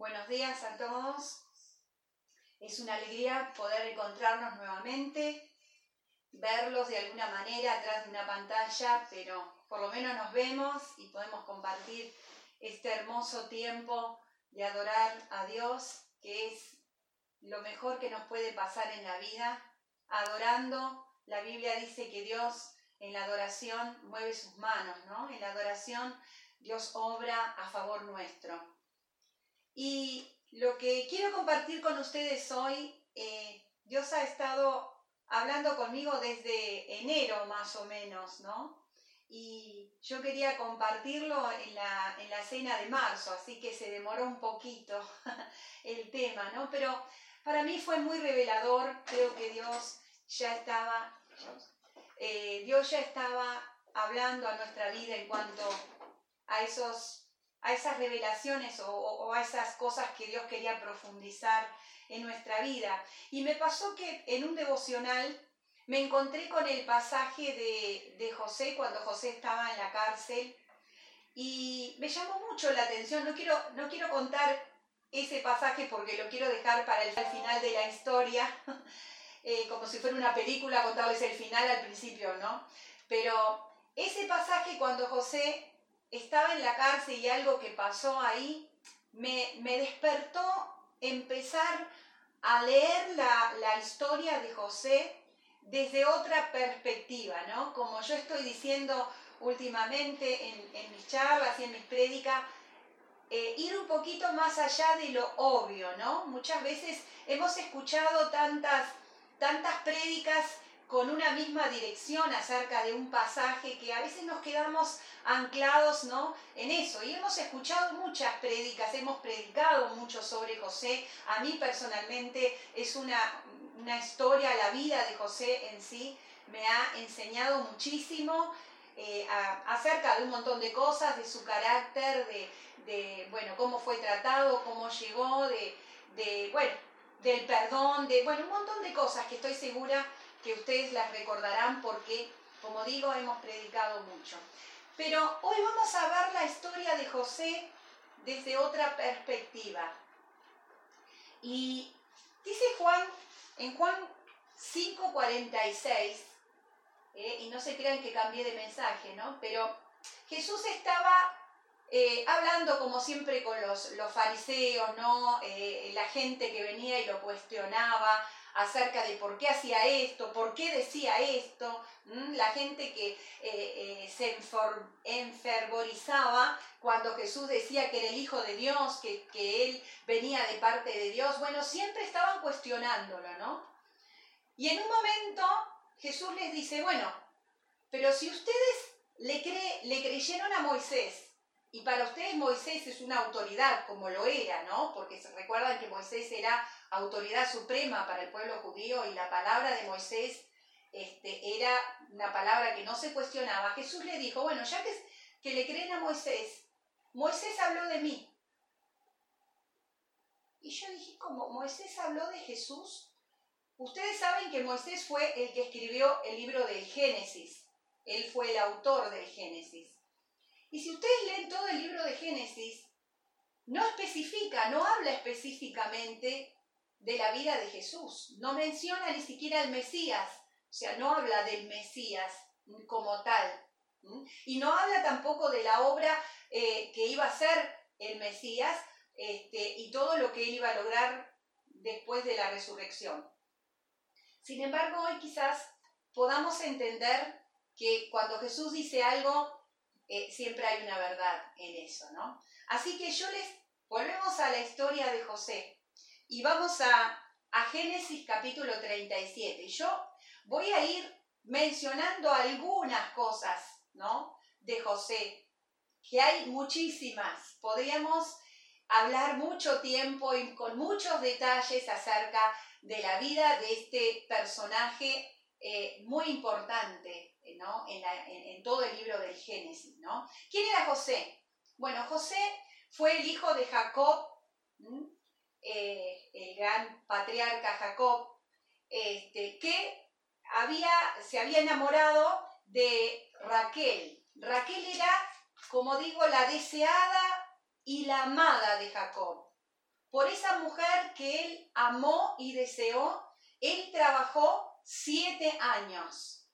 Buenos días a todos. Es una alegría poder encontrarnos nuevamente, verlos de alguna manera atrás de una pantalla, pero por lo menos nos vemos y podemos compartir este hermoso tiempo de adorar a Dios, que es lo mejor que nos puede pasar en la vida. Adorando, la Biblia dice que Dios en la adoración mueve sus manos, ¿no? En la adoración Dios obra a favor nuestro. Y lo que quiero compartir con ustedes hoy, eh, Dios ha estado hablando conmigo desde enero más o menos, ¿no? Y yo quería compartirlo en la, en la cena de marzo, así que se demoró un poquito el tema, ¿no? Pero para mí fue muy revelador, creo que Dios ya estaba, eh, Dios ya estaba hablando a nuestra vida en cuanto a esos a esas revelaciones o, a esas cosas que Dios quería profundizar en nuestra vida. Y me pasó que en un devocional me encontré con el pasaje de, José cuando José estaba en la cárcel y me llamó mucho la atención. No quiero, no quiero contar ese pasaje porque lo quiero dejar para el final de la historia, eh, como si fuera una película, contarles el final al principio, ¿no? Pero ese pasaje cuando José estaba en la cárcel y algo que pasó ahí me, despertó empezar a leer la, historia de José desde otra perspectiva, ¿no? Como yo estoy diciendo últimamente en, mis charlas y en mis prédicas, eh, ir un poquito más allá de lo obvio, ¿no? Muchas veces hemos escuchado tantas, tantas prédicas con una misma dirección acerca de un pasaje que a veces nos quedamos anclados ¿no? en eso. Y hemos escuchado muchas prédicas, hemos predicado mucho sobre José. A mí personalmente es una, historia, la vida de José en sí me ha enseñado muchísimo eh, acerca de un montón de cosas, de su carácter, de, bueno, cómo fue tratado, cómo llegó, de, de, bueno, del perdón, de bueno, un montón de cosas que estoy segura que ustedes las recordarán porque, como digo, hemos predicado mucho. Pero hoy vamos a ver la historia de José desde otra perspectiva. Y dice Juan, en Juan 5:46, eh, y no se crean que cambié de mensaje, ¿no? Pero Jesús estaba eh, hablando como siempre con los, los fariseos, ¿no? Eh, la gente que venía y lo cuestionaba, acerca de por qué hacía esto, por qué decía esto, la gente que eh, eh, se enfervorizaba cuando Jesús decía que era el Hijo de Dios, que, que Él venía de parte de Dios, bueno, siempre estaban cuestionándolo, ¿no? Y en un momento Jesús les dice, bueno, pero si ustedes le, cree, le creyeron a Moisés, y para ustedes Moisés es una autoridad, como lo era, ¿no? Porque recuerdan que Moisés era autoridad suprema para el pueblo judío y la palabra de Moisés este, era una palabra que no se cuestionaba. Jesús le dijo, bueno, ya que, que le creen a Moisés, Moisés habló de mí. Y yo dije, ¿cómo? ¿Moisés habló de Jesús? Ustedes saben que Moisés fue el que escribió el libro del Génesis. Él fue el autor del Génesis. Y si ustedes leen todo el libro de Génesis, no especifica, no habla específicamente de la vida de Jesús, no menciona ni siquiera el Mesías, o sea, no habla del Mesías como tal. Y no habla tampoco de la obra eh, que iba a ser el Mesías este, y todo lo que él iba a lograr después de la resurrección. Sin embargo, hoy quizás podamos entender que cuando Jesús dice algo, eh, siempre hay una verdad en eso, ¿no? Así que yo les volvemos a la historia de José y vamos a, Génesis capítulo 37. Yo voy a ir mencionando algunas cosas, ¿no? De José, que hay muchísimas. Podríamos hablar mucho tiempo y con muchos detalles acerca de la vida de este personaje eh, muy importante en, todo el libro del Génesis. ¿no? ¿Quién era José? Bueno, José fue el hijo de Jacob, eh, el gran patriarca Jacob, este, que había, se había enamorado de Raquel. Raquel era, como digo, la deseada y la amada de Jacob. por esa mujer que él amó y deseó, él trabajó siete años.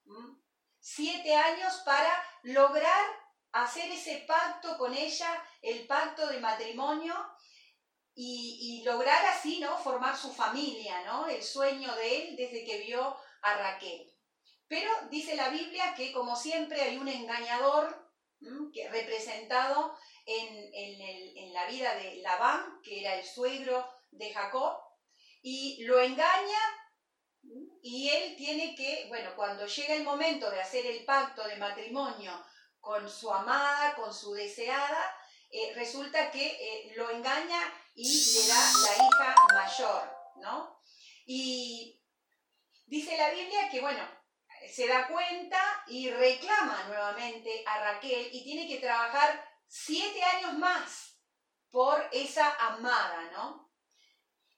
Siete años para lograr hacer ese pacto con ella, el pacto de matrimonio, y, lograr así, ¿no? Formar su familia, ¿no? El sueño de él desde que vio a Raquel. Pero dice la Biblia que como siempre hay un engañador que, representado en, en, la vida de Labán, que era el suegro de Jacob, y lo engaña y él tiene que, bueno, cuando llega el momento de hacer el pacto de matrimonio con su amada, con su deseada, eh, resulta que eh, lo engaña y le da la hija mayor, ¿no? Y dice la Biblia que, bueno, se da cuenta y reclama nuevamente a Raquel y tiene que trabajar siete años más por esa amada, ¿no?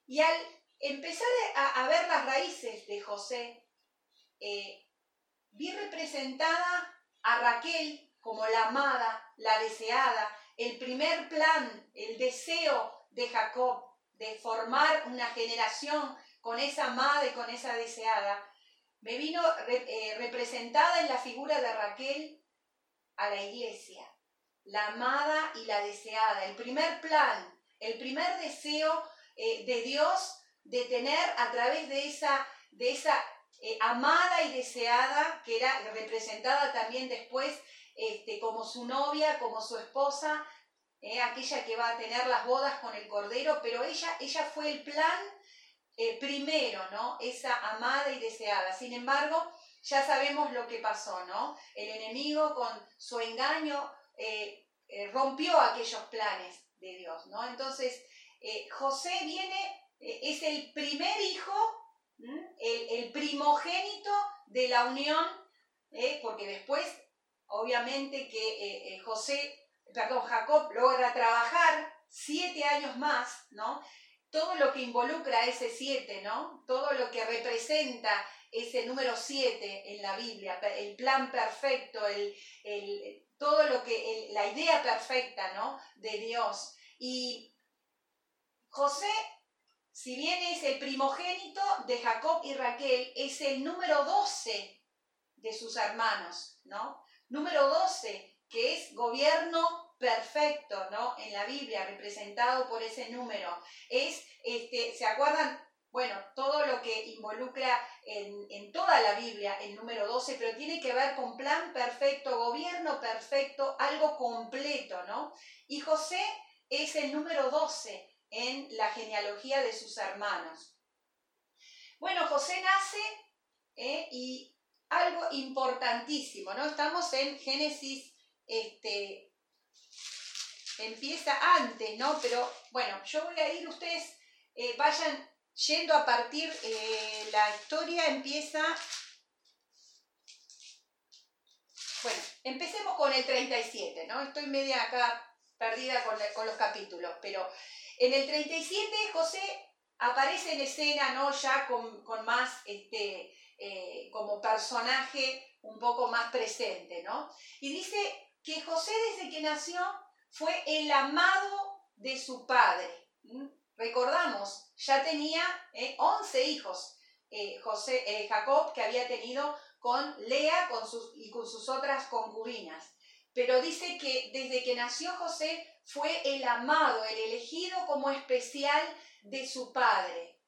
Y al empezar a, ver las raíces de José, eh, vi representada a Raquel como la amada, la deseada, el primer plan, el deseo de Jacob de formar una generación con esa amada y con esa deseada, me vino eh, representada en la figura de Raquel a la iglesia, la amada y la deseada, el primer plan, el primer deseo eh, de Dios de tener a través de esa, de esa eh, amada y deseada, que era representada también después este, como su novia, como su esposa, eh, aquella que va a tener las bodas con el Cordero, pero ella, ella fue el plan eh, primero, ¿no? Esa amada y deseada. Sin embargo, ya sabemos lo que pasó, ¿no? El enemigo con su engaño rompió aquellos planes de Dios, ¿no? Entonces, José viene eh, es el primer hijo, el, primogénito de la unión, ¿eh? porque después, obviamente que eh, José, perdón, Jacob logra trabajar siete años más, ¿no? Todo lo que involucra ese siete, ¿no? Todo lo que representa ese número siete en la Biblia, el plan perfecto, el, todo lo que, la idea perfecta, ¿no? De Dios. Y José si bien es el primogénito de Jacob y Raquel, es el número 12 de sus hermanos, ¿no? Número 12, que es gobierno perfecto, ¿no? En la Biblia, representado por ese número. Es, este, ¿se acuerdan? Bueno, todo lo que involucra en, en, toda la Biblia el número 12, pero tiene que ver con plan perfecto, gobierno perfecto, algo completo, ¿no? Y José es el número 12 en la genealogía de sus hermanos. Bueno, José nace ¿eh? y algo importantísimo, ¿no? Estamos en Génesis, este, empieza antes, ¿no? Pero bueno, yo voy a ir, ustedes eh, vayan yendo a partir, eh, la historia empieza, bueno, empecemos con el 37, ¿no? Estoy media acá perdida con, con los capítulos, pero en el 37 José aparece en escena, ¿no? Ya con, más, este, eh, como personaje un poco más presente, ¿no? Y dice que José desde que nació fue el amado de su padre. Recordamos, ya tenía 11 eh, hijos, eh, José, Jacob, que había tenido con Lea con sus, y con sus otras concubinas. Pero dice que desde que nació José fue el amado, el elegido como especial de su padre.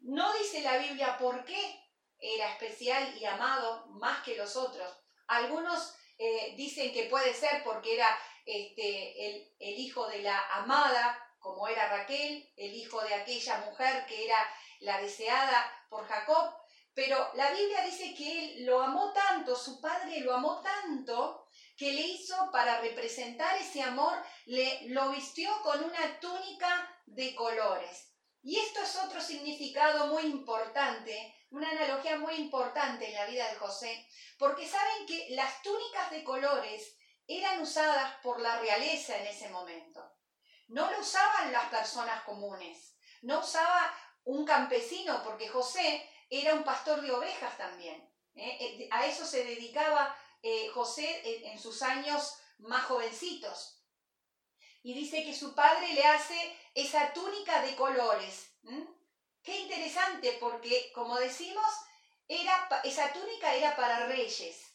No dice la Biblia por qué era especial y amado más que los otros. Algunos eh, dicen que puede ser porque era este, el, el hijo de la amada, como era Raquel, el hijo de aquella mujer que era la deseada por Jacob, pero la Biblia dice que él lo amó tanto, su padre lo amó tanto, que le hizo para representar ese amor, le, lo vistió con una túnica de colores. Y esto es otro significado muy importante, una analogía muy importante en la vida de José, porque saben que las túnicas de colores eran usadas por la realeza en ese momento. No lo usaban las personas comunes, no usaba un campesino, porque José era un pastor de ovejas también. ¿eh? Eh, a eso se dedicaba eh, José en, sus años más jovencitos. y dice que su padre le hace esa túnica de colores. Qué interesante porque, como decimos, era, esa túnica era para reyes.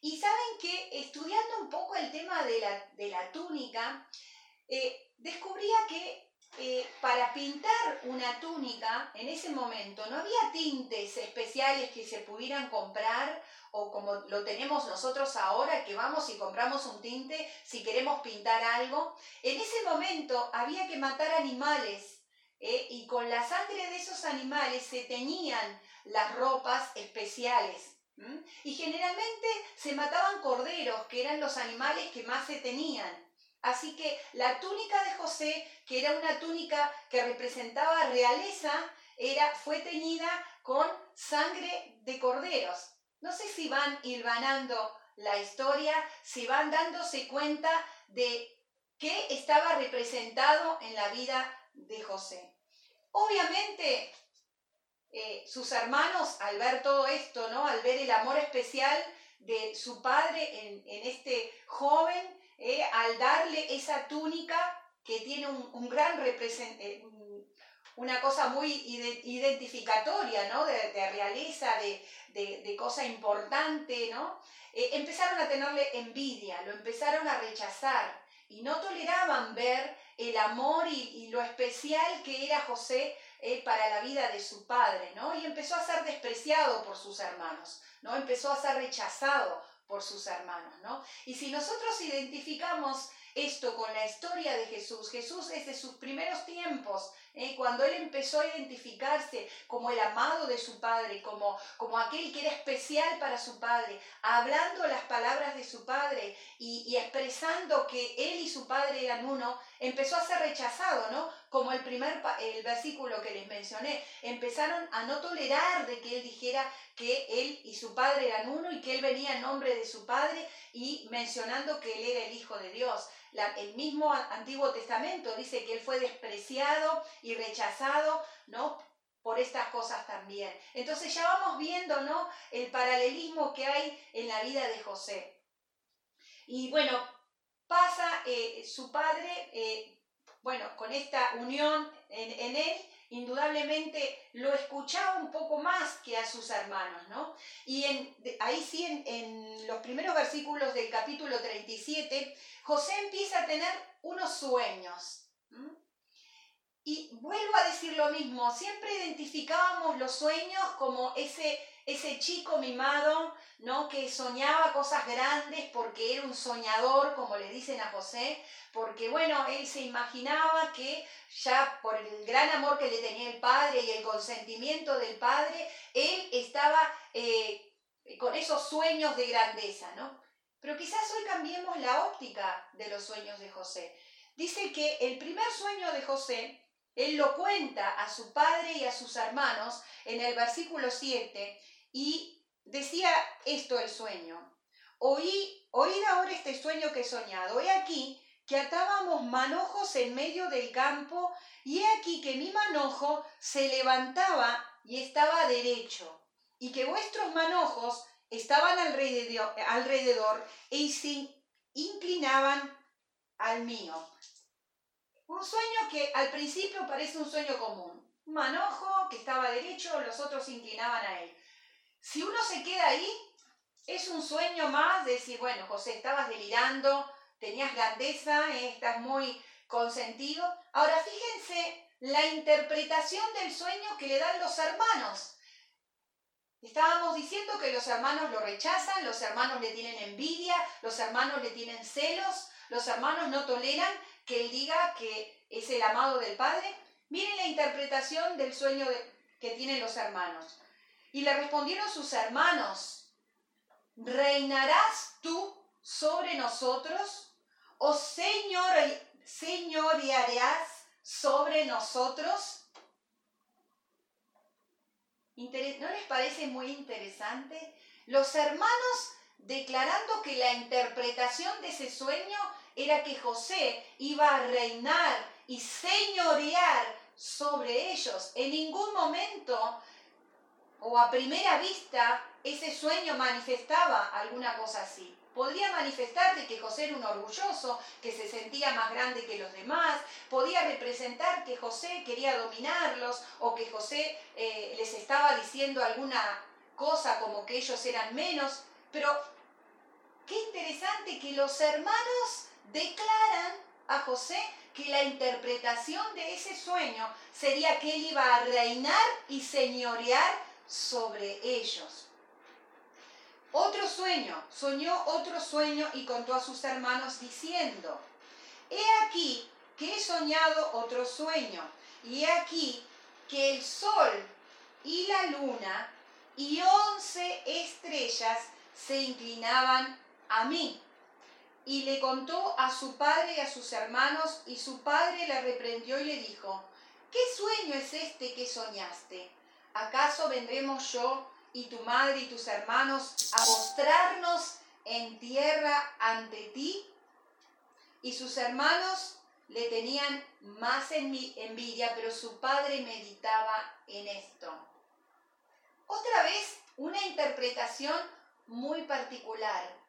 Y saben que estudiando un poco el tema de la, túnica, eh, descubría que eh, para pintar una túnica en ese momento no había tintes especiales que se pudieran comprar o como lo tenemos nosotros ahora, que vamos y compramos un tinte si queremos pintar algo. En ese momento había que matar animales ¿eh? y con la sangre de esos animales se teñían las ropas especiales. Y generalmente se mataban corderos, que eran los animales que más se tenían. Así que la túnica de José, que era una túnica que representaba realeza, era, fue teñida con sangre de corderos. No sé si van hilvanando la historia, si van dándose cuenta de qué estaba representado en la vida de José. Obviamente, eh, sus hermanos, al ver todo esto, ¿no? al ver el amor especial de su padre en, este joven, eh, al darle esa túnica que tiene un, gran representante, eh, una cosa muy identificatoria, ¿no? De, realeza, de, cosa importante, ¿no? empezaron a tenerle envidia, lo empezaron a rechazar y no toleraban ver el amor y, lo especial que era José eh, para la vida de su padre, ¿no? Y empezó a ser despreciado por sus hermanos, ¿no? Empezó a ser rechazado por sus hermanos, ¿no? Y si nosotros identificamos esto con la historia de Jesús, Jesús desde sus primeros tiempos ¿eh? cuando él empezó a identificarse como el amado de su padre, como, como aquel que era especial para su padre, hablando las palabras de su padre y, expresando que él y su padre eran uno, empezó a ser rechazado, ¿no? Como el primer el versículo que les mencioné, empezaron a no tolerar de que él dijera que él y su padre eran uno y que él venía en nombre de su padre y mencionando que él era el hijo de Dios el mismo Antiguo Testamento dice que él fue despreciado y rechazado, ¿no? Por estas cosas también. Entonces ya vamos viendo, ¿no? El paralelismo que hay en la vida de José. Y bueno, pasa eh, su padre, eh, bueno, con esta unión en él, indudablemente lo escuchaba un poco más que a sus hermanos, ¿no? Y en, ahí sí, en, los primeros versículos del capítulo 37, José empieza a tener unos sueños. Y vuelvo a decir lo mismo, siempre identificábamos los sueños como ese ese chico mimado, ¿no? Que soñaba cosas grandes porque era un soñador, como le dicen a José, porque bueno, él se imaginaba que ya por el gran amor que le tenía el padre y el consentimiento del padre, él estaba eh, con esos sueños de grandeza, ¿no? Pero quizás hoy cambiemos la óptica de los sueños de José. Dice que el primer sueño de José, él lo cuenta a su padre y a sus hermanos en el versículo 7, y decía esto el sueño. Oí, oíd ahora este sueño que he soñado. He aquí que atábamos manojos en medio del campo y he aquí que mi manojo se levantaba y estaba derecho y que vuestros manojos estaban alrededor, alrededor y se inclinaban al mío. Un sueño que al principio parece un sueño común. Manojo que estaba derecho, los otros se inclinaban a él. Si uno se queda ahí, es un sueño más de decir, bueno, José, estabas delirando, tenías grandeza, eh, estás muy consentido. Ahora fíjense la interpretación del sueño que le dan los hermanos. Estábamos diciendo que los hermanos lo rechazan, los hermanos le tienen envidia, los hermanos le tienen celos, los hermanos no toleran que él diga que es el amado del Padre. Miren la interpretación del sueño que tienen los hermanos. Y le respondieron sus hermanos, ¿reinarás tú sobre nosotros? ¿O señor, señorearás sobre nosotros? ¿No les parece muy interesante? Los hermanos declarando que la interpretación de ese sueño era que José iba a reinar y señorear sobre ellos. En ningún momento o a primera vista ese sueño manifestaba alguna cosa así. podría manifestar de que José era un orgulloso, que se sentía más grande que los demás, podía representar que José quería dominarlos o que José eh, les estaba diciendo alguna cosa como que ellos eran menos, pero qué interesante que los hermanos declaran a José que la interpretación de ese sueño sería que él iba a reinar y señorear sobre ellos. Otro sueño, soñó otro sueño y contó a sus hermanos diciendo, he aquí que he soñado otro sueño, y he aquí que el sol y la luna y once estrellas se inclinaban a mí. Y le contó a su padre y a sus hermanos, y su padre le reprendió y le dijo, ¿qué sueño es este que soñaste? ¿Acaso vendremos yo y tu madre y tus hermanos a postrarnos en tierra ante ti? Y sus hermanos le tenían más envidia, pero su padre meditaba en esto. Otra vez, una interpretación muy particular.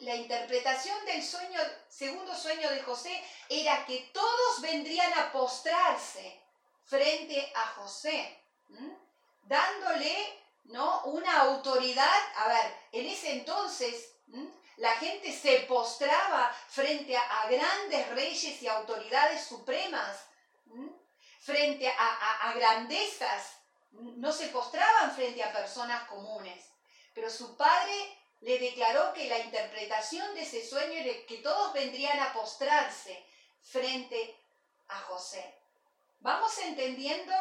La interpretación del sueño, segundo sueño de José era que todos vendrían a postrarse frente a José, dándole ¿no? una autoridad. A ver, en ese entonces la gente se postraba frente a, grandes reyes y autoridades supremas, frente a grandezas no se postraban frente a personas comunes, pero su padre le declaró que la interpretación de ese sueño era que todos vendrían a postrarse frente a José. Vamos entendiendo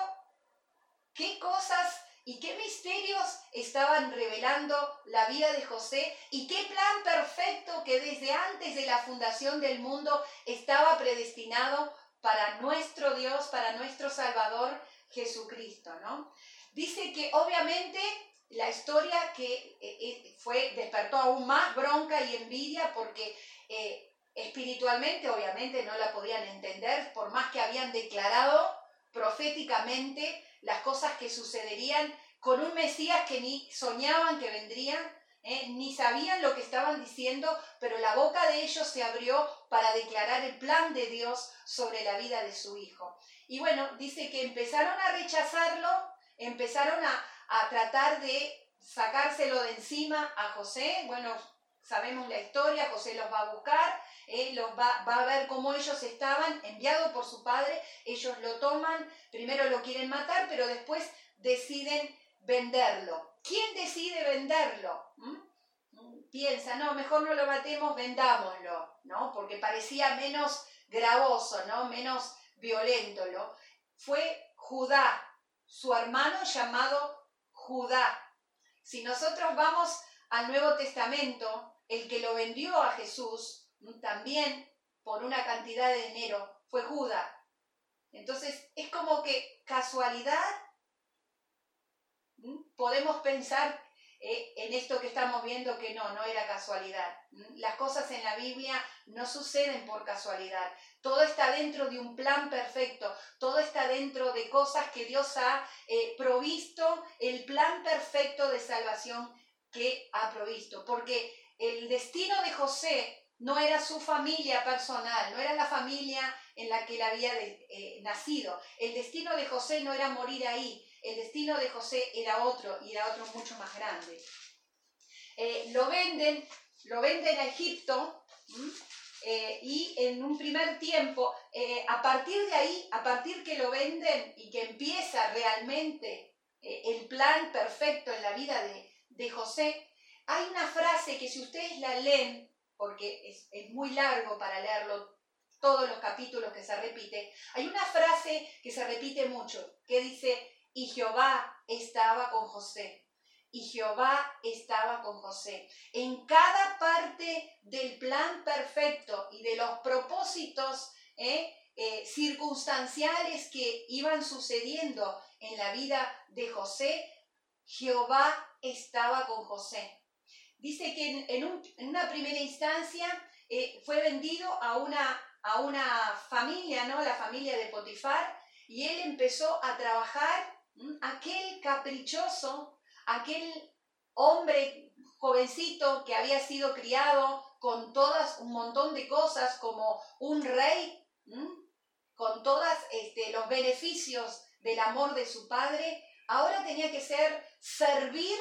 qué cosas y qué misterios estaban revelando la vida de José y qué plan perfecto que desde antes de la fundación del mundo estaba predestinado para nuestro Dios, para nuestro Salvador Jesucristo, ¿no? Dice que obviamente la historia que eh, eh, fue despertó aún más bronca y envidia porque eh, espiritualmente obviamente no la podían entender por más que habían declarado proféticamente las cosas que sucederían con un Mesías que ni soñaban que vendrían, ni sabían lo que estaban diciendo, pero la boca de ellos se abrió para declarar el plan de Dios sobre la vida de su hijo. Y bueno, dice que empezaron a rechazarlo, empezaron a, tratar de sacárselo de encima a José. Bueno, sabemos la historia, José los va a buscar, los va, va, a ver cómo ellos estaban, enviados por su padre, ellos lo toman, primero lo quieren matar, pero después deciden venderlo. ¿Quién decide venderlo? ¿Mm? Piensa, no, mejor no lo matemos, vendámoslo, ¿no? Porque parecía menos gravoso, ¿no? Menos violento, ¿no? Fue Judá, su hermano llamado Judá. Si nosotros vamos al Nuevo Testamento, el que lo vendió a Jesús también por una cantidad de dinero fue Judá. Entonces es como que casualidad, podemos pensar eh, en esto que estamos viendo que no, no era casualidad. Las cosas en la Biblia no suceden por casualidad. Todo está dentro de un plan perfecto. Todo está dentro de cosas que Dios ha eh, provisto, el plan perfecto de salvación que ha provisto. Porque el destino de José no era su familia personal, no era la familia en la que él había eh, nacido. El destino de José no era morir ahí, el destino de José era otro y era otro mucho más grande. Eh, lo venden, lo venden a Egipto eh, y en un primer tiempo, a partir de ahí, a partir que lo venden y que empieza realmente el plan perfecto en la vida de, de, José, hay una frase que si ustedes la leen, porque es, muy largo para leerlo todos los capítulos que se repite, hay una frase que se repite mucho, que dice, y Jehová estaba con José. Y Jehová estaba con José. En cada parte del plan perfecto y de los propósitos eh, eh, circunstanciales que iban sucediendo en la vida de José, Jehová estaba con José. Dice que en, una primera instancia eh, fue vendido a una, a una familia, ¿no? La familia de Potifar, y él empezó a trabajar aquel caprichoso, aquel hombre jovencito que había sido criado con todas un montón de cosas como un rey, con todos este, los beneficios del amor de su padre, ahora tenía que ser servir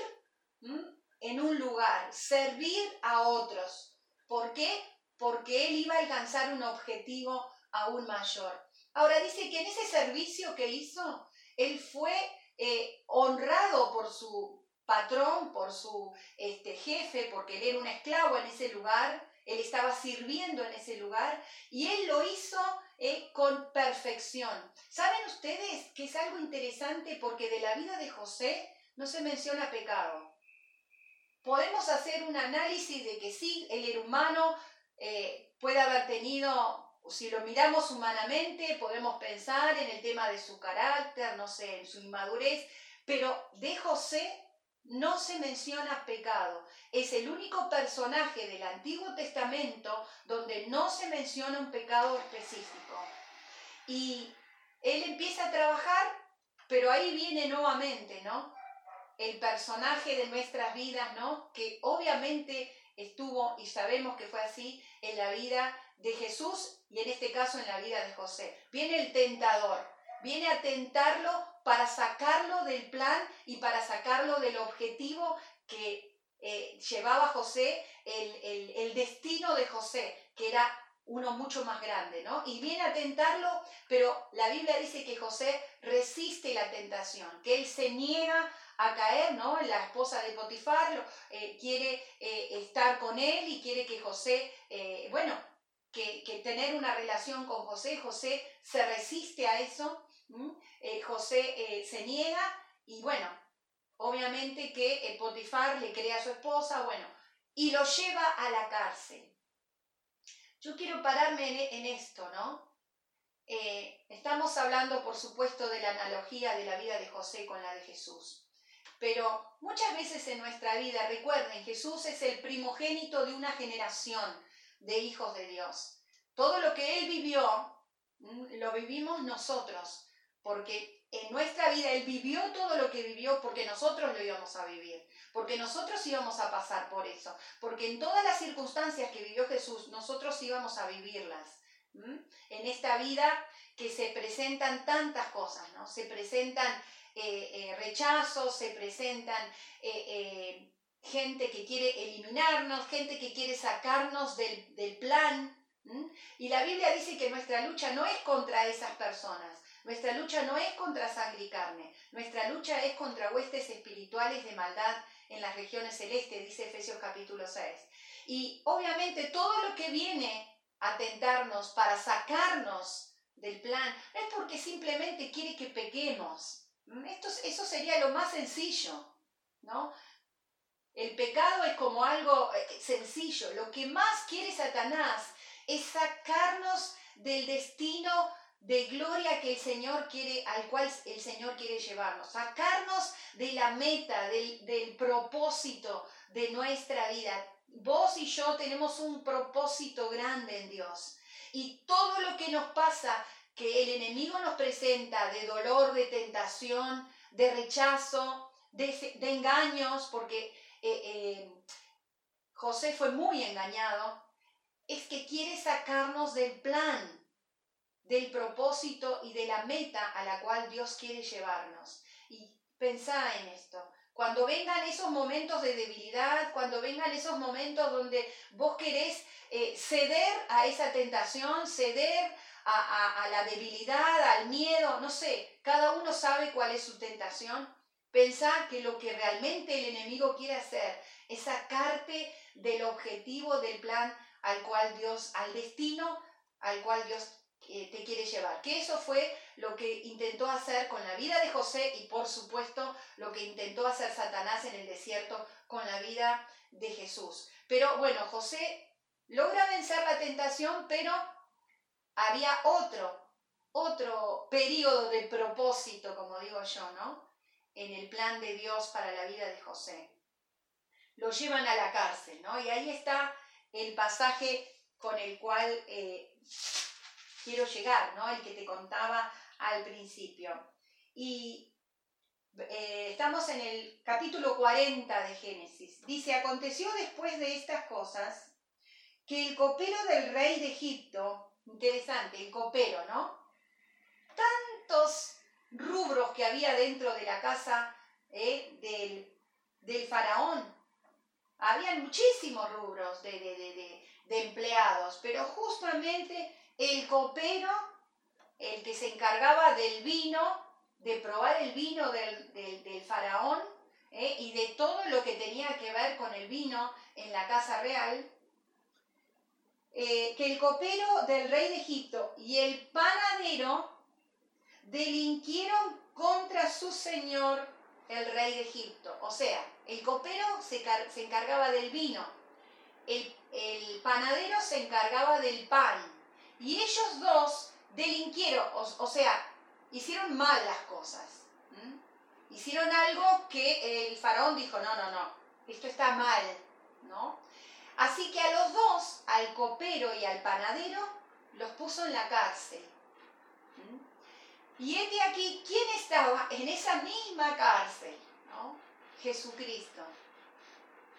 en un lugar, servir a otros. ¿Por qué? Porque él iba a alcanzar un objetivo aún mayor. Ahora dice que en ese servicio que hizo, él fue eh, honrado por su patrón, por su este, jefe, porque él era un esclavo en ese lugar, él estaba sirviendo en ese lugar y él lo hizo eh, con perfección. ¿Saben ustedes que es algo interesante porque de la vida de José no se menciona pecado? Podemos hacer un análisis de que sí, él era humano, eh, puede haber tenido si lo miramos humanamente, podemos pensar en el tema de su carácter, no sé, en su inmadurez, pero de José no se menciona pecado. Es el único personaje del Antiguo Testamento donde no se menciona un pecado específico. Y él empieza a trabajar, pero ahí viene nuevamente, ¿no? El personaje de nuestras vidas, ¿no? Que obviamente estuvo, y sabemos que fue así, en la vida de Jesús y en este caso en la vida de José. Viene el tentador, viene a tentarlo para sacarlo del plan y para sacarlo del objetivo que eh, llevaba José, el, el destino de José, que era uno mucho más grande, ¿no? Y viene a tentarlo, pero la Biblia dice que José resiste la tentación, que él se niega a caer, ¿no? La esposa de Potifar eh, quiere eh, estar con él y quiere que José, bueno, que, tener una relación con José. José se resiste a eso, eh, José eh, se niega y bueno, obviamente que eh, Potifar le crea a su esposa, bueno, y lo lleva a la cárcel. Yo quiero pararme en, esto, ¿no? estamos hablando, por supuesto, de la analogía de la vida de José con la de Jesús. Pero muchas veces en nuestra vida, recuerden, Jesús es el primogénito de una generación de hijos de Dios. Todo lo que Él vivió, mm, lo vivimos nosotros, porque en nuestra vida Él vivió todo lo que vivió porque nosotros lo íbamos a vivir, porque nosotros íbamos a pasar por eso, porque en todas las circunstancias que vivió Jesús, nosotros íbamos a vivirlas. En esta vida que se presentan tantas cosas, ¿no? Se presentan eh, eh, rechazos, se presentan eh, gente que quiere eliminarnos, gente que quiere sacarnos del, plan. Y la Biblia dice que nuestra lucha no es contra esas personas, nuestra lucha no es contra sangre y carne, nuestra lucha es contra huestes espirituales de maldad en las regiones celestes, dice Efesios capítulo 6. Y obviamente todo lo que viene a tentarnos para sacarnos del plan es porque simplemente quiere que pequemos. Esto, eso sería lo más sencillo, ¿no? El pecado es como algo eh, sencillo. Lo que más quiere Satanás es sacarnos del destino de gloria que el Señor quiere, al cual el Señor quiere llevarnos, sacarnos de la meta, del, del propósito de nuestra vida. Vos y yo tenemos un propósito grande en Dios. Y todo lo que nos pasa, que el enemigo nos presenta de dolor, de tentación, de rechazo, de, engaños, porque eh, eh, José fue muy engañado, es que quiere sacarnos del plan, del propósito y de la meta a la cual Dios quiere llevarnos. Y pensá en esto. Cuando vengan esos momentos de debilidad, cuando vengan esos momentos donde vos querés eh, ceder a esa tentación, ceder a, a, la debilidad, al miedo, no sé, cada uno sabe cuál es su tentación. Pensar que lo que realmente el enemigo quiere hacer es sacarte del objetivo del plan al cual Dios, al destino al cual Dios eh, te quiere llevar. Que eso fue lo que intentó hacer con la vida de José y por supuesto lo que intentó hacer Satanás en el desierto con la vida de Jesús. Pero bueno, José logra vencer la tentación, pero había otro, otro periodo de propósito, como digo yo, ¿no? en el plan de Dios para la vida de José. Lo llevan a la cárcel, ¿no? Y ahí está el pasaje con el cual eh, quiero llegar, ¿no? El que te contaba al principio. Y eh, estamos en el capítulo 40 de Génesis. Dice, aconteció después de estas cosas que el copero del rey de Egipto, interesante, el copero, ¿no? Tantos rubros que había dentro de la casa eh, del, del, faraón. Habían muchísimos rubros de, de, empleados, pero justamente el copero, el que se encargaba del vino, de probar el vino del, del faraón, eh, y de todo lo que tenía que ver con el vino en la casa real, eh, que el copero del rey de Egipto y el panadero delinquieron contra su señor, el rey de Egipto. O sea, el copero se, encargaba del vino, el, panadero se encargaba del pan. Y ellos dos delinquieron, o, sea, hicieron mal las cosas. Hicieron algo que el faraón dijo, no, no, no, esto está mal, ¿no? Así que a los dos, al copero y al panadero, los puso en la cárcel. ¿Mm? Y este aquí, ¿quién estaba en esa misma cárcel? Jesucristo.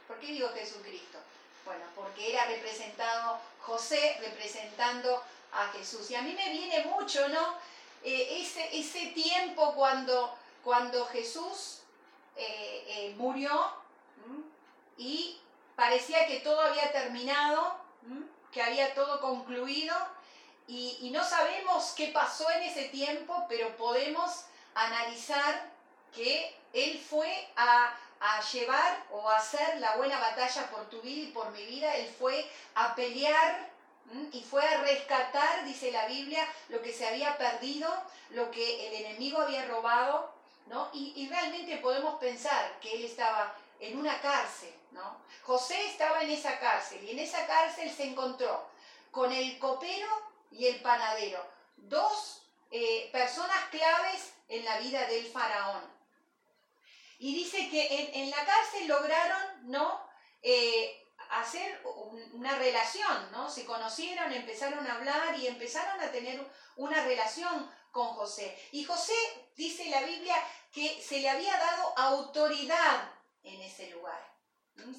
¿Por qué digo Jesucristo? Bueno, porque era representado, José representando a Jesús. Y a mí me viene mucho, ¿no? Eh, ese, ese tiempo cuando, cuando Jesús eh, eh, murió y parecía que todo había terminado, que había todo concluido y, no sabemos qué pasó en ese tiempo, pero podemos analizar que Él fue a, llevar o a hacer la buena batalla por tu vida y por mi vida, Él fue a pelear y fue a rescatar, dice la Biblia, lo que se había perdido, lo que el enemigo había robado, ¿no? Y realmente podemos pensar que Él estaba en una cárcel, ¿no? José estaba en esa cárcel y en esa cárcel se encontró con el copero y el panadero, dos eh, personas claves en la vida del faraón. Y dice que en, la cárcel lograron, ¿no? Eh, hacer una relación, ¿no? Se conocieron, empezaron a hablar y empezaron a tener una relación con José. Y José, dice la Biblia, que se le había dado autoridad en ese lugar.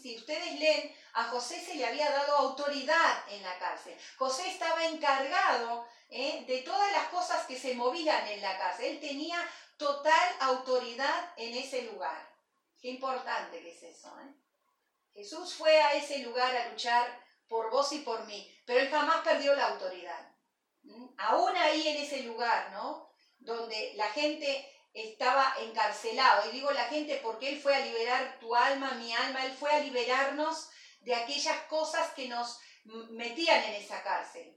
Si ustedes leen, a José se le había dado autoridad en la cárcel. José estaba encargado ¿eh? de todas las cosas que se movían en la cárcel. Él tenía total autoridad en ese lugar. Qué importante que es eso. ¿eh? Jesús fue a ese lugar a luchar por vos y por mí, pero él jamás perdió la autoridad. Aún ahí en ese lugar, ¿no? Donde la gente estaba encarcelado. Y digo la gente porque Él fue a liberar tu alma, mi alma, Él fue a liberarnos de aquellas cosas que nos metían en esa cárcel,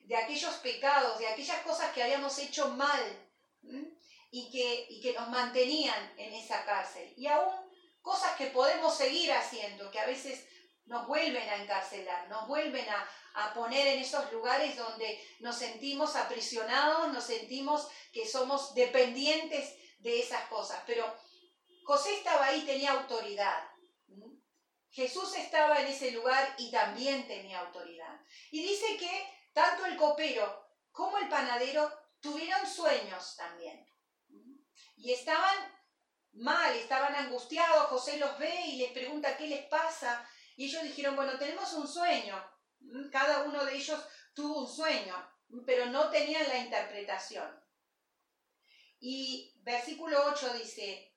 de aquellos pecados, de aquellas cosas que habíamos hecho mal y que, y que nos mantenían en esa cárcel. Y aún cosas que podemos seguir haciendo, que a veces nos vuelven a encarcelar, nos vuelven a, a poner en esos lugares donde nos sentimos aprisionados, nos sentimos que somos dependientes de esas cosas. Pero José estaba ahí, tenía autoridad. Jesús estaba en ese lugar y también tenía autoridad. Y dice que tanto el copero como el panadero tuvieron sueños también. Y estaban mal, estaban angustiados. José los ve y les pregunta qué les pasa. Y ellos dijeron, bueno, tenemos un sueño. Cada uno de ellos tuvo un sueño, pero no tenían la interpretación. Y versículo 8 dice,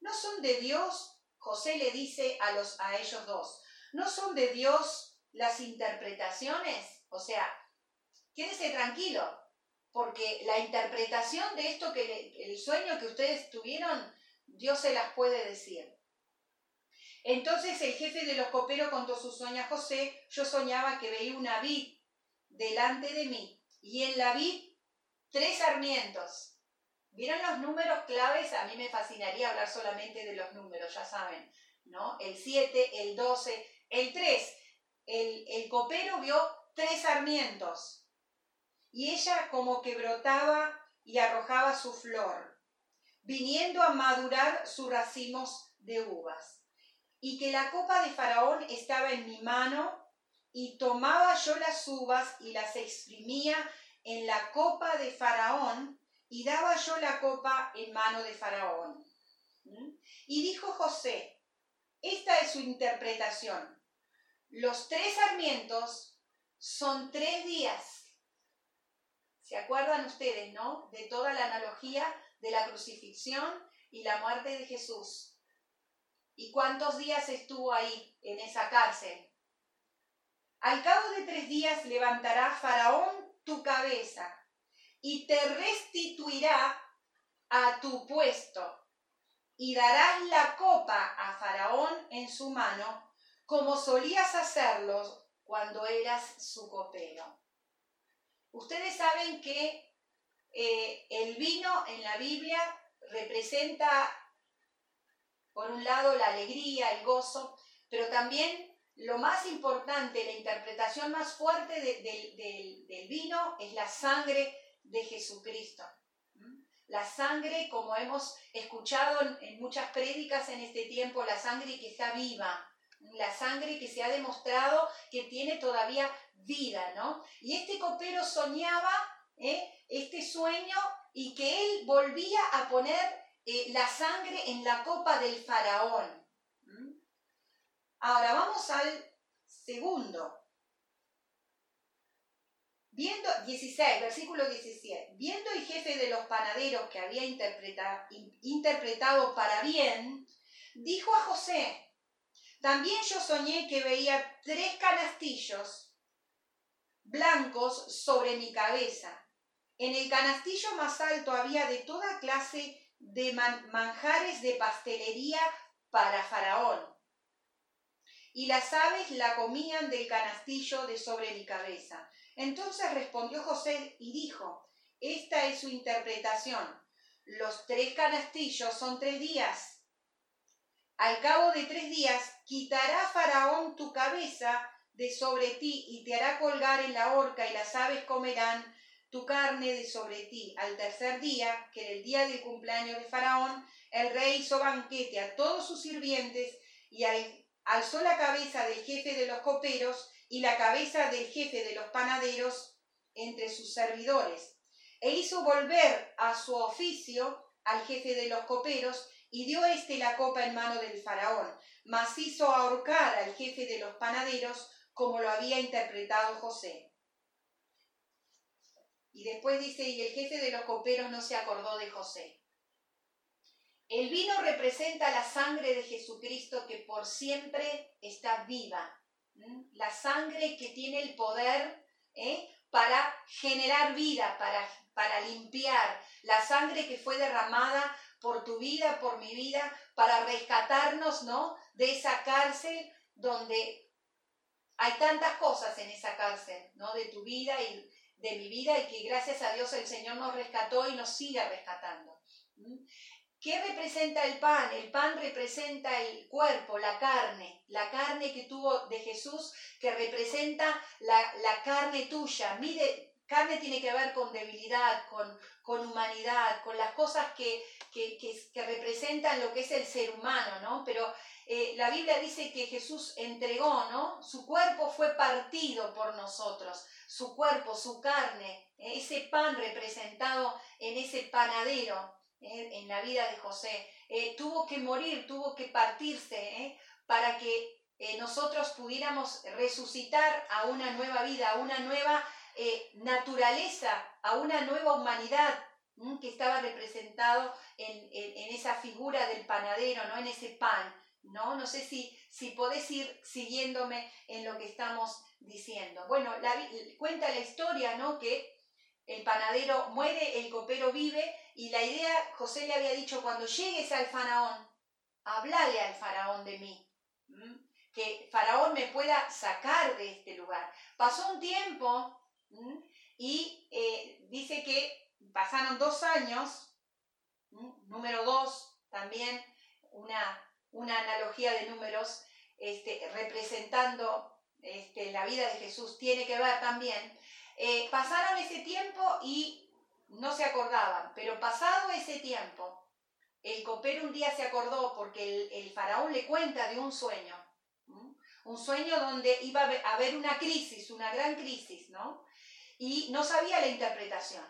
¿no son de Dios? José le dice a, los, a ellos dos, ¿no son de Dios las interpretaciones? O sea, quédese tranquilo, porque la interpretación de esto que el sueño que ustedes tuvieron, Dios se las puede decir. Entonces el jefe de los coperos contó su sueño a José. Yo soñaba que veía una vid delante de mí y en la vid tres sarmientos. ¿Vieron los números claves? A mí me fascinaría hablar solamente de los números, ya saben, ¿no? El 7, el 12, el 3. El, el copero vio tres sarmientos y ella como que brotaba y arrojaba su flor, viniendo a madurar sus racimos de uvas y que la copa de Faraón estaba en mi mano, y tomaba yo las uvas y las exprimía en la copa de Faraón, y daba yo la copa en mano de Faraón. ¿Mm? Y dijo José, esta es su interpretación. los tres sarmientos son tres días. ¿Se acuerdan ustedes, no? De toda la analogía de la crucifixión y la muerte de Jesús. ¿Y cuántos días estuvo ahí, en esa cárcel? Al cabo de tres días levantará Faraón tu cabeza y te restituirá a tu puesto y darás la copa a Faraón en su mano, como solías hacerlo cuando eras su copero. Ustedes saben que eh, el vino en la Biblia representa, por un lado, la alegría, el gozo, pero también lo más importante, la interpretación más fuerte del vino es la sangre de Jesucristo. La sangre, como hemos escuchado en muchas prédicas en este tiempo, la sangre que está viva, la sangre que se ha demostrado que tiene todavía vida, ¿no? Y este copero soñaba ¿eh? este sueño y que él volvía a poner eh, la sangre en la copa del faraón. Ahora vamos al segundo. Viendo, 16, versículo 17. Viendo el jefe de los panaderos que había interpretado para bien, dijo a José, también yo soñé que veía tres canastillos blancos sobre mi cabeza. En el canastillo más alto había de toda clase de manjares de pastelería para Faraón y las aves la comían del canastillo de sobre mi cabeza. Entonces respondió José y dijo, esta es su interpretación. Los tres canastillos son tres días. Al cabo de tres días quitará Faraón tu cabeza de sobre ti y te hará colgar en la horca y las aves comerán tu carne de sobre ti. Al tercer día, que era el día del cumpleaños de Faraón, el rey hizo banquete a todos sus sirvientes y al alzó la cabeza del jefe de los coperos y la cabeza del jefe de los panaderos entre sus servidores, e hizo volver a su oficio al jefe de los coperos, y dio éste la copa en mano del faraón, mas hizo ahorcar al jefe de los panaderos, como lo había interpretado José. Y después dice, y el jefe de los coperos no se acordó de José. El vino representa la sangre de Jesucristo que por siempre está viva. La sangre que tiene el poder ¿eh? para generar vida, para, para limpiar. La sangre que fue derramada por tu vida, por mi vida, para rescatarnos ¿no? de esa cárcel donde hay tantas cosas en esa cárcel, ¿no? de tu vida y de mi vida, y que gracias a Dios el Señor nos rescató y nos sigue rescatando. ¿Qué representa el pan? El pan representa el cuerpo, la carne, la carne que tuvo de Jesús, que representa la, carne tuya. Mire, carne tiene que ver con debilidad, con, con humanidad, con las cosas que, que, representan lo que es el ser humano, ¿no? Pero eh, la Biblia dice que Jesús entregó, ¿no? Su cuerpo fue partido por nosotros, su cuerpo, su carne, ese pan representado en ese panadero en la vida de José. Eh, tuvo que morir, tuvo que partirse ¿eh? para que eh, nosotros pudiéramos resucitar a una nueva vida, a una nueva naturaleza, a una nueva humanidad que estaba representado en, esa figura del panadero, ¿no? en ese pan. ¿no? No sé si, si podés ir siguiéndome en lo que estamos diciendo. Bueno, cuenta la historia, ¿no? Que el panadero muere, el copero vive, y la idea, José le había dicho, cuando llegues al faraón, hablale al faraón de mí, que faraón me pueda sacar de este lugar. Pasó un tiempo y eh, dice que pasaron dos años, número dos también, una, una analogía de números este, representando este, la vida de Jesús, tiene que ver también eh, pasaron ese tiempo y no se acordaban, pero pasado ese tiempo, el copero un día se acordó porque el, faraón le cuenta de un sueño, un sueño donde iba a haber una crisis, una gran crisis, ¿no? Y no sabía la interpretación.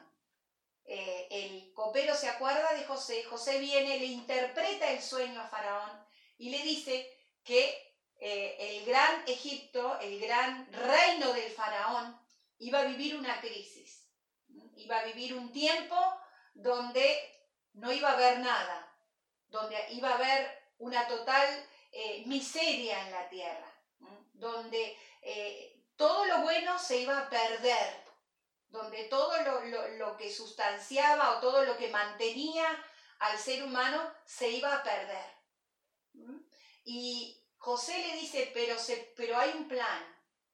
Eh, el copero se acuerda de José, José viene, le interpreta el sueño a Faraón y le dice que eh, el gran Egipto, el gran reino del faraón, iba a vivir una crisis. Iba a vivir un tiempo donde no iba a haber nada, donde iba a haber una total eh, miseria en la tierra, donde todo lo bueno se iba a perder, donde todo lo, que sustanciaba o todo lo que mantenía al ser humano se iba a perder. Y José le dice, pero, se, pero hay un plan,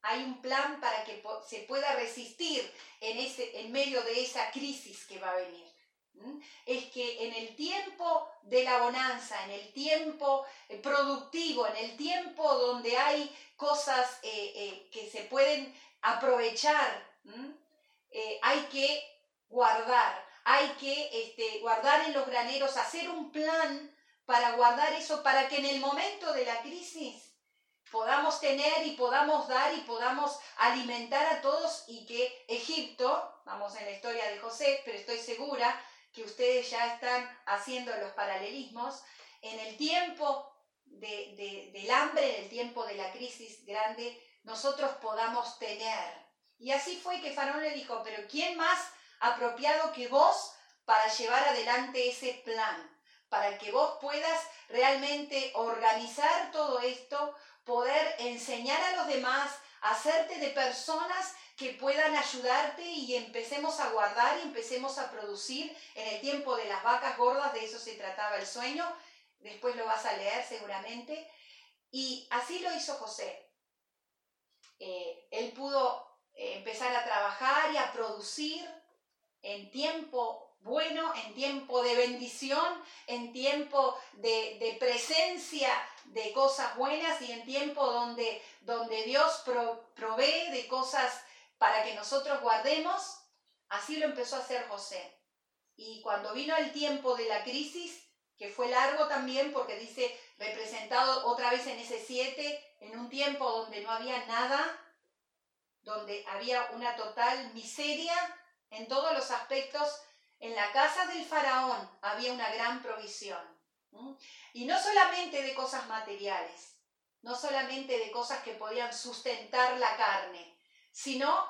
hay un plan para que se pueda resistir en, ese, en medio de esa crisis que va a venir. Es que en el tiempo de la bonanza, en el tiempo eh, productivo, en el tiempo donde hay cosas eh, eh, que se pueden aprovechar, hay que guardar, hay que este, guardar en los graneros, hacer un plan para guardar eso, para que en el momento de la crisis podamos tener y podamos dar y podamos alimentar a todos y que Egipto, vamos en la historia de José, pero estoy segura que ustedes ya están haciendo los paralelismos, en el tiempo del hambre, en el tiempo de la crisis grande, nosotros podamos tener. Y así fue que Faraón le dijo, pero ¿quién más apropiado que vos para llevar adelante ese plan? Para que vos puedas realmente organizar todo esto, poder enseñar a los demás, hacerte de personas que puedan ayudarte y empecemos a guardar y empecemos a producir en el tiempo de las vacas gordas, de eso se trataba el sueño, después lo vas a leer seguramente, y así lo hizo José. Eh, él pudo empezar a trabajar y a producir en tiempo bueno, en tiempo de bendición, en tiempo de, presencia de cosas buenas y en tiempo donde, donde Dios provee de cosas para que nosotros guardemos, así lo empezó a hacer José. Y cuando vino el tiempo de la crisis, que fue largo también, porque dice, representado otra vez en ese 7, en un tiempo donde no había nada, donde había una total miseria en todos los aspectos, en la casa del faraón había una gran provisión. Y no solamente de cosas materiales, no solamente de cosas que podían sustentar la carne, sino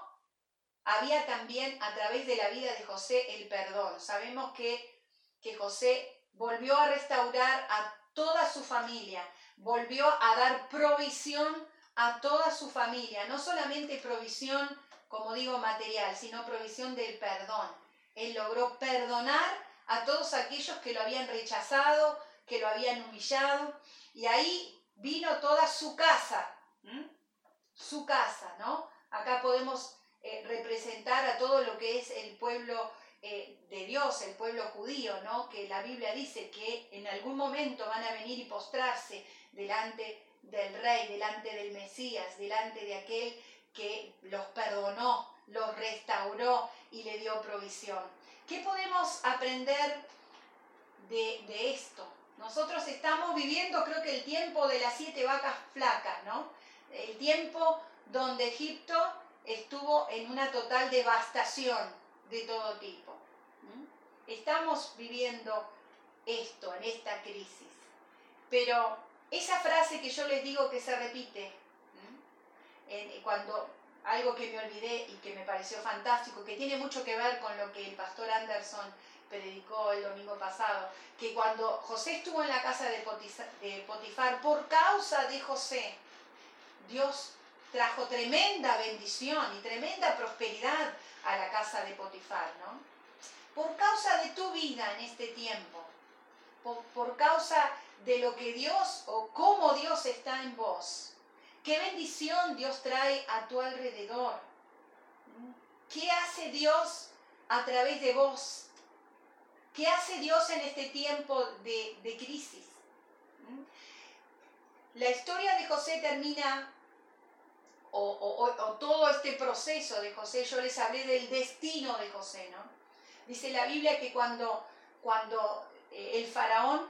había también a través de la vida de José el perdón. Sabemos que, que José volvió a restaurar a toda su familia, volvió a dar provisión a toda su familia, no solamente provisión, como digo, material, sino provisión del perdón. Él logró perdonar a todos aquellos que lo habían rechazado, que lo habían humillado, y ahí vino toda su casa, su casa, ¿no? Acá podemos eh, representar a todo lo que es el pueblo eh, de Dios, el pueblo judío, ¿no? Que la Biblia dice que en algún momento van a venir y postrarse delante del rey, delante del Mesías, delante de aquel que los perdonó, los restauró y le dio provisión. ¿Qué podemos aprender de, de esto? Nosotros estamos viviendo, creo que el tiempo de las siete vacas flacas, ¿no? El tiempo donde Egipto estuvo en una total devastación de todo tipo. Estamos viviendo esto, en esta crisis. Pero esa frase que yo les digo que se repite, cuando algo que me olvidé y que me pareció fantástico, que tiene mucho que ver con lo que el pastor Anderson predicó el domingo pasado, que cuando José estuvo en la casa de Potifar, por causa de José, Dios trajo tremenda bendición y tremenda prosperidad a la casa de Potifar, ¿no? Por causa de tu vida en este tiempo, por, causa de lo que Dios o cómo Dios está en vos, qué bendición Dios trae a tu alrededor, qué hace Dios a través de vos, qué hace Dios en este tiempo de, de crisis. La historia de José termina o, todo este proceso de José, yo les hablé del destino de José, ¿no? Dice la Biblia que cuando, cuando eh, el faraón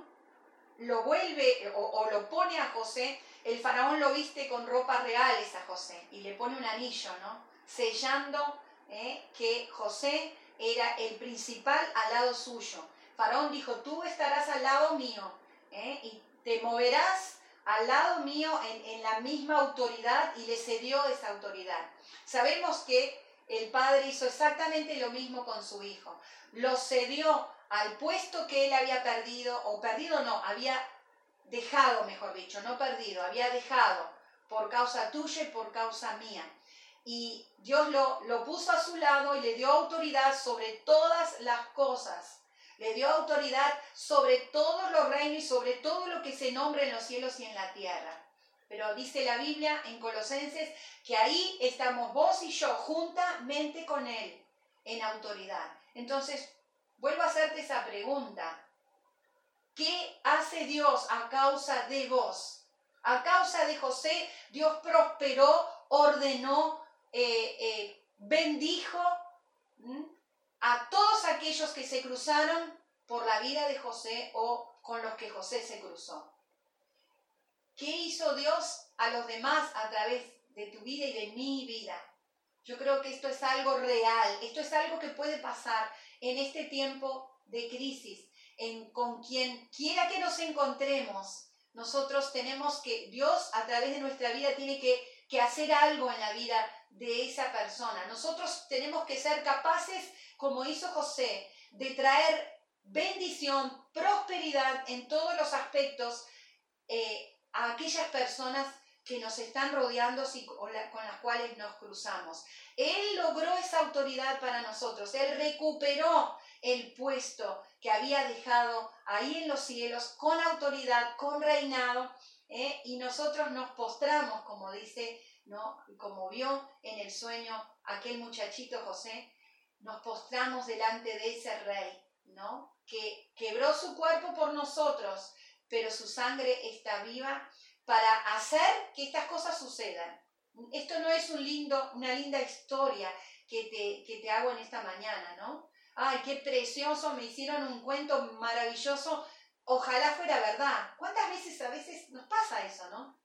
lo vuelve o, lo pone a José, el faraón lo viste con ropas reales a José y le pone un anillo, ¿no? Sellando ¿eh? que José era el principal al lado suyo. Faraón dijo, tú estarás al lado mío ¿eh? y te moverás al lado mío en, en la misma autoridad y le cedió esa autoridad. Sabemos que el padre hizo exactamente lo mismo con su hijo. Lo cedió al puesto que él había perdido, o perdido no, había dejado, mejor dicho, no perdido, había dejado por causa tuya y por causa mía. Y Dios lo, lo puso a su lado y le dio autoridad sobre todas las cosas. Le dio autoridad sobre todos los reinos y sobre todo lo que se nombre en los cielos y en la tierra. Pero dice la Biblia en Colosenses que ahí estamos vos y yo juntamente con Él en autoridad. Entonces, vuelvo a hacerte esa pregunta. ¿Qué hace Dios a causa de vos? A causa de José, Dios prosperó, ordenó, eh, eh, bendijo a todos aquellos que se cruzaron por la vida de José o con los que José se cruzó. ¿Qué hizo Dios a los demás a través de tu vida y de mi vida? Yo creo que esto es algo real, esto es algo que puede pasar en este tiempo de crisis en, con quien quiera que nos encontremos, nosotros tenemos que, Dios a través de nuestra vida tiene que, hacer algo en la vida de esa persona. Nosotros tenemos que ser capaces, como hizo José, de traer bendición, prosperidad en todos los aspectos eh, a aquellas personas que nos están rodeando con las cuales nos cruzamos. Él logró esa autoridad para nosotros, Él recuperó el puesto que había dejado ahí en los cielos con autoridad, con reinado, ¿eh? y nosotros nos postramos, como dice, ¿no? como vio en el sueño aquel muchachito José, nos postramos delante de ese rey, ¿no? que quebró su cuerpo por nosotros, pero su sangre está viva para hacer que estas cosas sucedan. Esto no es un lindo, una linda historia que te, que te hago en esta mañana, ¿no? ay, qué precioso, me hicieron un cuento maravilloso, ojalá fuera verdad. ¿Cuántas veces a veces nos pasa eso, no?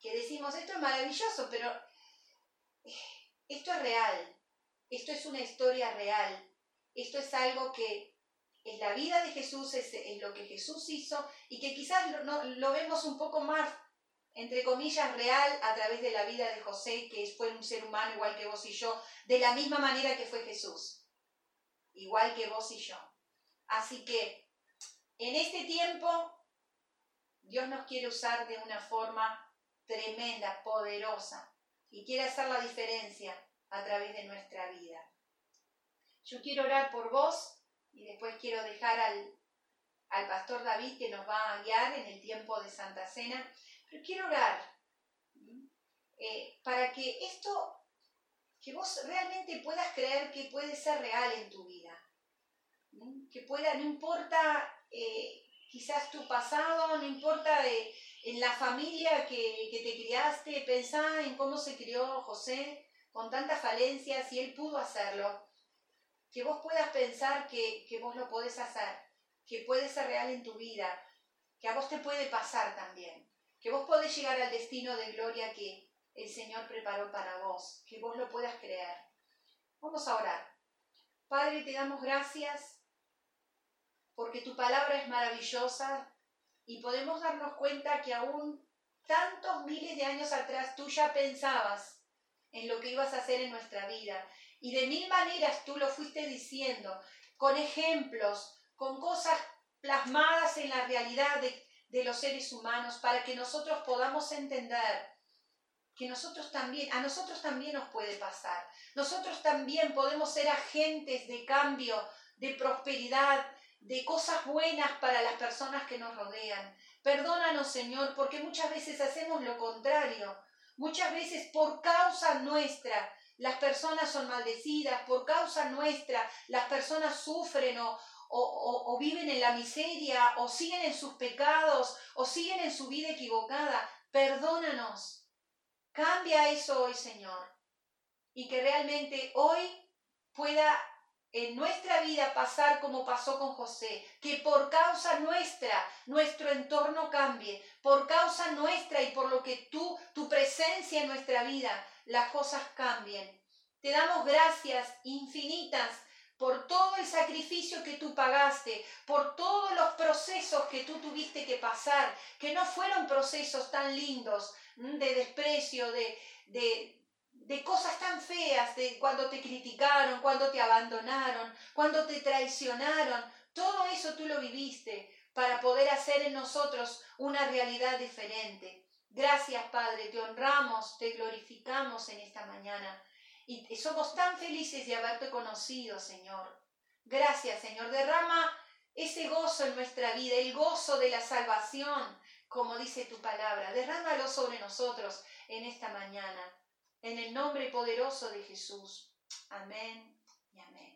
Que decimos, esto es maravilloso, pero eh, esto es real, esto es una historia real, esto es algo que es la vida de Jesús, es, lo que Jesús hizo y que quizás lo, lo vemos un poco más entre comillas, real a través de la vida de José, que fue un ser humano igual que vos y yo, de la misma manera que fue Jesús igual que vos y yo. Así que en este tiempo Dios nos quiere usar de una forma tremenda, poderosa, y quiere hacer la diferencia a través de nuestra vida. Yo quiero orar por vos y después quiero dejar al, al pastor David que nos va a guiar en el tiempo de Santa Cena, pero quiero orar eh, para que esto que vos realmente puedas creer que puede ser real en tu vida. Que pueda, no importa eh, quizás tu pasado, no importa en la familia que, que, te criaste, pensá en cómo se crió José con tantas falencias y él pudo hacerlo. Que vos puedas pensar que, que vos lo podés hacer, que puede ser real en tu vida, que a vos te puede pasar también, que vos podés llegar al destino de gloria que, el Señor preparó para vos, que vos lo puedas creer. Vamos a orar. Padre, te damos gracias porque tu palabra es maravillosa y podemos darnos cuenta que aún tantos miles de años atrás tú ya pensabas en lo que ibas a hacer en nuestra vida y de mil maneras tú lo fuiste diciendo, con ejemplos, con cosas plasmadas en la realidad de, de los seres humanos para que nosotros podamos entender que nosotros también, a nosotros también nos puede pasar. Nosotros también podemos ser agentes de cambio, de prosperidad, de cosas buenas para las personas que nos rodean. Perdónanos, Señor, porque muchas veces hacemos lo contrario. Muchas veces por causa nuestra las personas son maldecidas, por causa nuestra las personas sufren o, o, o, viven en la miseria, o siguen en sus pecados, o siguen en su vida equivocada. Perdónanos. Cambia eso hoy, Señor. Y que realmente hoy pueda en nuestra vida pasar como pasó con José, que por causa nuestra nuestro entorno cambie, por causa nuestra y por lo que tú, tu presencia en nuestra vida, las cosas cambien. Te damos gracias infinitas por todo el sacrificio que tú pagaste, por todos los procesos que tú tuviste que pasar, que no fueron procesos tan lindos de desprecio, de, de, de cosas tan feas, de cuando te criticaron, cuando te abandonaron, cuando te traicionaron. Todo eso tú lo viviste para poder hacer en nosotros una realidad diferente. Gracias, Padre, te honramos, te glorificamos en esta mañana y somos tan felices de haberte conocido, Señor. Gracias, Señor. Derrama ese gozo en nuestra vida, el gozo de la salvación, como dice tu palabra. Derrámalo sobre nosotros en esta mañana. En el nombre poderoso de Jesús. Amén y amén.